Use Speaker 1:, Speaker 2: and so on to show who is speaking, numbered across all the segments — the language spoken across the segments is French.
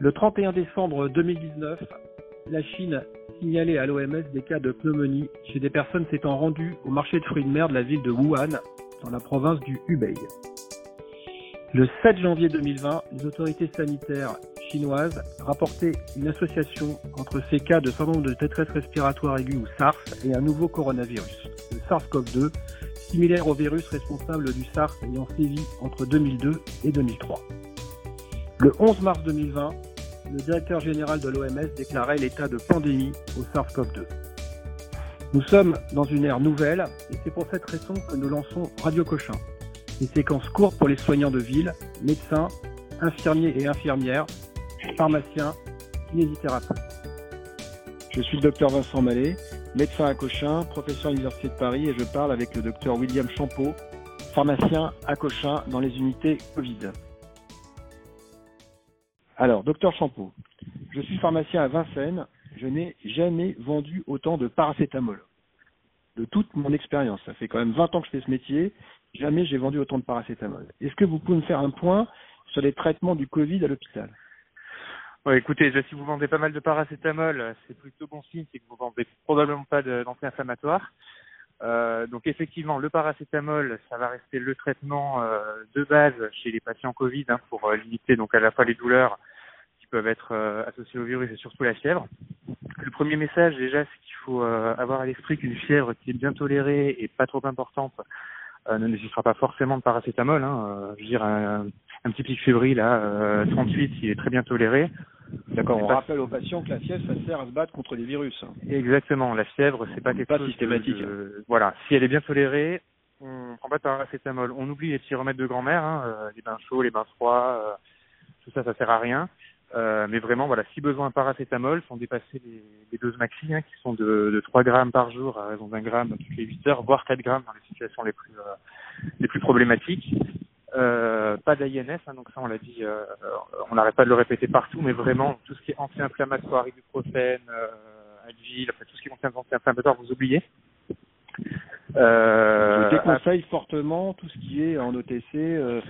Speaker 1: Le 31 décembre 2019, la Chine signalait à l'OMS des cas de pneumonie chez des personnes s'étant rendues au marché de fruits de mer de la ville de Wuhan, dans la province du Hubei. Le 7 janvier 2020, les autorités sanitaires chinoises rapportaient une association entre ces cas de syndrome de détresse respiratoire aiguë ou SARS et un nouveau coronavirus, le SARS-CoV-2, similaire au virus responsable du SARS ayant sévi entre 2002 et 2003. Le 11 mars 2020, le directeur général de l'OMS déclarait l'état de pandémie au SARS-CoV-2. Nous sommes dans une ère nouvelle et c'est pour cette raison que nous lançons Radio Cochin. Des séquences courtes pour les soignants de ville, médecins, infirmiers et infirmières, pharmaciens, kinésithérapeutes. Je suis le docteur Vincent Mallet, médecin à Cochin, professeur à l'Université de Paris et je parle avec le docteur William Champeau, pharmacien à Cochin dans les unités Covid. Alors, docteur Champeau, je suis pharmacien à Vincennes. Je n'ai jamais vendu autant de paracétamol. De toute mon expérience, ça fait quand même 20 ans que je fais ce métier, jamais j'ai vendu autant de paracétamol. Est-ce que vous pouvez me faire un point sur les traitements du Covid à l'hôpital?
Speaker 2: Ouais, écoutez, si vous vendez pas mal de paracétamol, c'est plutôt bon signe, c'est que vous vendez probablement pas d'anti-inflammatoire. Euh, donc effectivement, le paracétamol, ça va rester le traitement euh, de base chez les patients Covid hein, pour euh, limiter donc à la fois les douleurs peuvent être euh, associés au virus et surtout la fièvre. Le premier message déjà, c'est qu'il faut avoir à l'esprit qu'une fièvre qui est bien tolérée et pas trop importante ne nécessitera pas forcément de paracétamol. Hein. je veux dire, un, petit pic fébrile là, 38, il est très bien toléré.
Speaker 1: D'accord, on rappelle aux patients que la fièvre, ça sert à se battre contre les virus. Hein.
Speaker 2: Exactement, la fièvre, c'est pas quelque
Speaker 1: pas
Speaker 2: chose
Speaker 1: systématique.
Speaker 2: voilà, si elle est bien tolérée, on prend pas de paracétamol. On oublie les petits remèdes de grand-mère, hein, les bains chauds, les bains froids, tout ça, ça sert à rien. Euh, mais vraiment, voilà, si besoin, paracétamol, sans dépasser les, les doses maxi, hein, qui sont de, de 3 grammes par jour à raison d'un gramme toutes les 8 heures, voire 4 grammes dans les situations les plus, euh, les plus problématiques. Euh, pas d'INS, hein, donc ça on l'a dit, euh, on n'arrête pas de le répéter partout, mais vraiment tout ce qui est anti-inflammatoire, ibuprofène, euh, Advil, enfin, tout ce qui contient anti-inflammatoire, vous oubliez.
Speaker 1: Euh, Je déconseille fortement tout ce qui est en OTC, euh,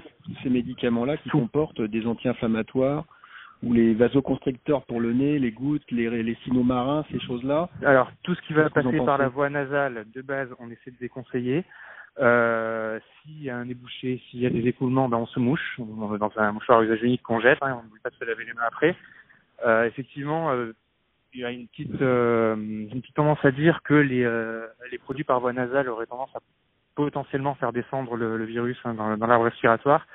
Speaker 1: ces médicaments-là qui comportent des anti-inflammatoires, ou les vasoconstricteurs pour le nez, les gouttes, les, les marins, ces choses-là
Speaker 2: Alors, tout ce qui va passer par la voie nasale, de base, on essaie de déconseiller. Euh, s'il y a un débouché, s'il y a des écoulements, ben on se mouche. On dans un mouchoir usage unique qu'on jette, hein, on n'oublie pas de se laver les mains après. Euh, effectivement, euh, il y a une petite, euh, une petite tendance à dire que les, euh, les produits par voie nasale auraient tendance à potentiellement faire descendre le, le virus hein, dans, dans l'arbre respiratoire.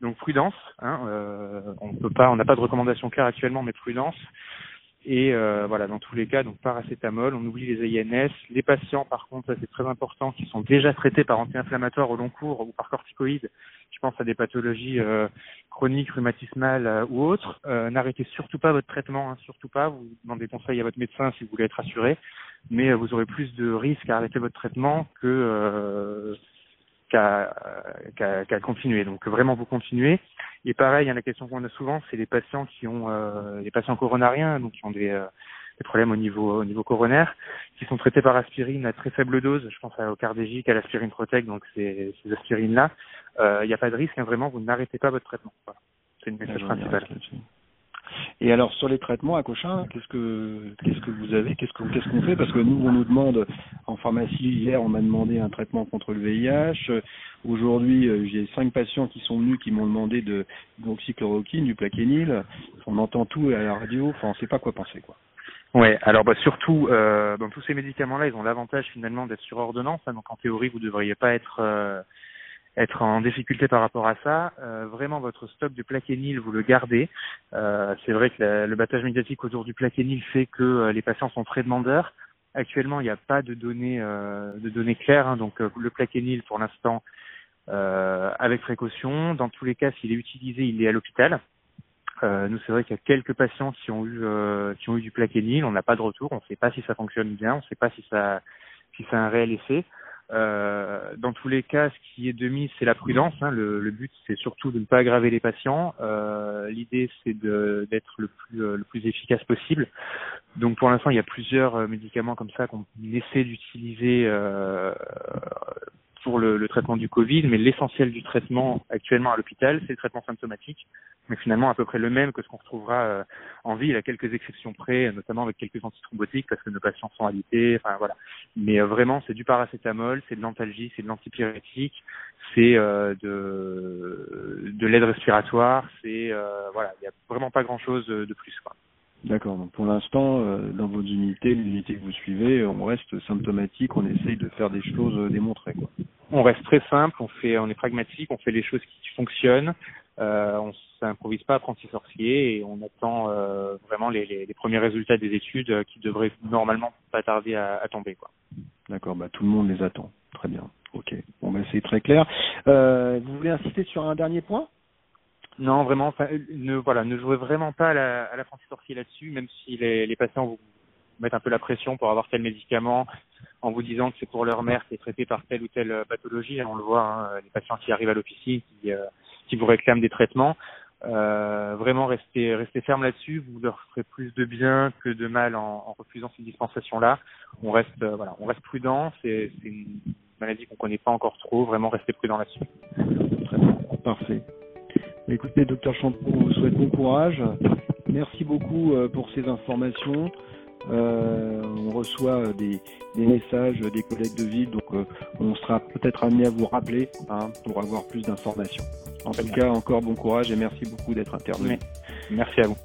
Speaker 2: Donc prudence, hein, euh, on peut pas, on n'a pas de recommandation claire actuellement, mais prudence. Et euh, voilà, dans tous les cas, donc paracétamol, on oublie les INS. Les patients, par contre, c'est très important, qui sont déjà traités par anti-inflammatoires au long cours ou par corticoïdes, je pense à des pathologies euh, chroniques, rhumatismales euh, ou autres, euh, n'arrêtez surtout pas votre traitement, hein, surtout pas. Vous demandez conseil à votre médecin si vous voulez être assuré, mais vous aurez plus de risques à arrêter votre traitement que qu'à qu'à continuer. Donc vraiment vous continuez. Et pareil, hein, la question qu'on a souvent, c'est les patients qui ont euh, les patients coronariens, donc qui ont des, euh, des, problèmes au niveau au niveau coronaire, qui sont traités par aspirine à très faible dose. Je pense au cardégique, à l'aspirine Protec, donc ces, ces aspirines là. Euh, il n'y a pas de risque, hein, vraiment, vous n'arrêtez pas votre traitement. Voilà. C'est le message principal.
Speaker 1: Et alors sur les traitements à Cochin, qu'est-ce que qu'est-ce que vous avez, qu'est-ce qu'on qu'est-ce qu'on fait? Parce que nous on nous demande en pharmacie hier on m'a demandé un traitement contre le VIH. Aujourd'hui euh, j'ai cinq patients qui sont venus qui m'ont demandé de l'oxychloroquine, du plaquenil. On entend tout à la radio, enfin on sait pas quoi penser quoi.
Speaker 2: Ouais, alors bah surtout euh, dans tous ces médicaments-là, ils ont l'avantage finalement d'être sur ordonnance, hein, donc en théorie vous devriez pas être euh, être en difficulté par rapport à ça. Euh, vraiment, votre stock de plaquenil, vous le gardez. Euh, c'est vrai que le battage médiatique autour du plaquenil fait que euh, les patients sont très demandeurs. Actuellement, il n'y a pas de données, euh, de données claires. Hein, donc, euh, le plaquenil, pour l'instant, avec précaution. Dans tous les cas, s'il est utilisé, il est à l'hôpital. nous, c'est vrai qu'il y a quelques patients qui ont eu, qui ont eu du plaquenil. On n'a pas de retour. On ne sait pas si ça fonctionne bien. On ne sait pas si ça, si a un réel effet. Euh, dans tous les cas, ce qui est de mise, c'est la prudence. Hein. Le, le, but, c'est surtout de ne pas aggraver les patients. Euh, L'idée, c'est d'être le plus, euh, le plus efficace possible. Donc, pour l'instant, il y a plusieurs euh, médicaments comme ça qu'on essaie d'utiliser pour le, traitement du Covid, mais l'essentiel du traitement actuellement à l'hôpital, c'est le traitement symptomatique, mais finalement à peu près le même que ce qu'on retrouvera euh, en ville, à quelques exceptions près, notamment avec quelques antithrombotiques, parce que nos patients sont alités, enfin voilà. Mais euh, vraiment, c'est du paracétamol, c'est de l'antalgie, c'est de l'antipyrétique, c'est euh, de, de l'aide respiratoire, c'est voilà, il n'y a vraiment pas grand-chose de plus.
Speaker 3: D'accord. Pour l'instant, dans vos unités, les unités que vous suivez, on reste symptomatique, on essaye de faire des choses démontrées.
Speaker 2: On reste très simple, on fait, on est pragmatique, on fait les choses qui fonctionnent. Euh, on s'improvise pas apprenti sorcier et on attend euh, vraiment les, les, les, premiers résultats des études euh, qui devraient normalement pas tarder à, à tomber. Quoi.
Speaker 3: D'accord. Bah tout le monde les attend. Très bien. Ok. Bon, ben c'est très clair. Euh, vous voulez insister sur un dernier point?
Speaker 2: Non, vraiment, ne voilà, ne jouez vraiment pas à la, à l'apprenti sorcier là-dessus, même si les, les patients vous mettent un peu la pression pour avoir tel médicament, en vous disant que c'est pour leur mère qui est traitée par telle ou telle euh, pathologie. On le voit, hein, les patients qui arrivent à l'officine, qui, euh, qui vous réclament des traitements. Euh, vraiment, restez, restez ferme là-dessus. Vous leur ferez plus de bien que de mal en, en refusant ces dispensations-là. On reste, euh, voilà, on reste prudent. C'est, c'est une maladie qu'on connaît pas encore trop. Vraiment, restez prudent là-dessus.
Speaker 3: Parfait. Écoutez, docteur Champeau, on vous souhaite bon courage. Merci beaucoup euh, pour ces informations. Euh, on reçoit des, des, messages des collègues de ville, donc euh, on sera peut-être amené à vous rappeler hein, pour avoir plus d'informations. En tout cas, encore bon courage et merci beaucoup d'être intervenu.
Speaker 2: Merci à vous.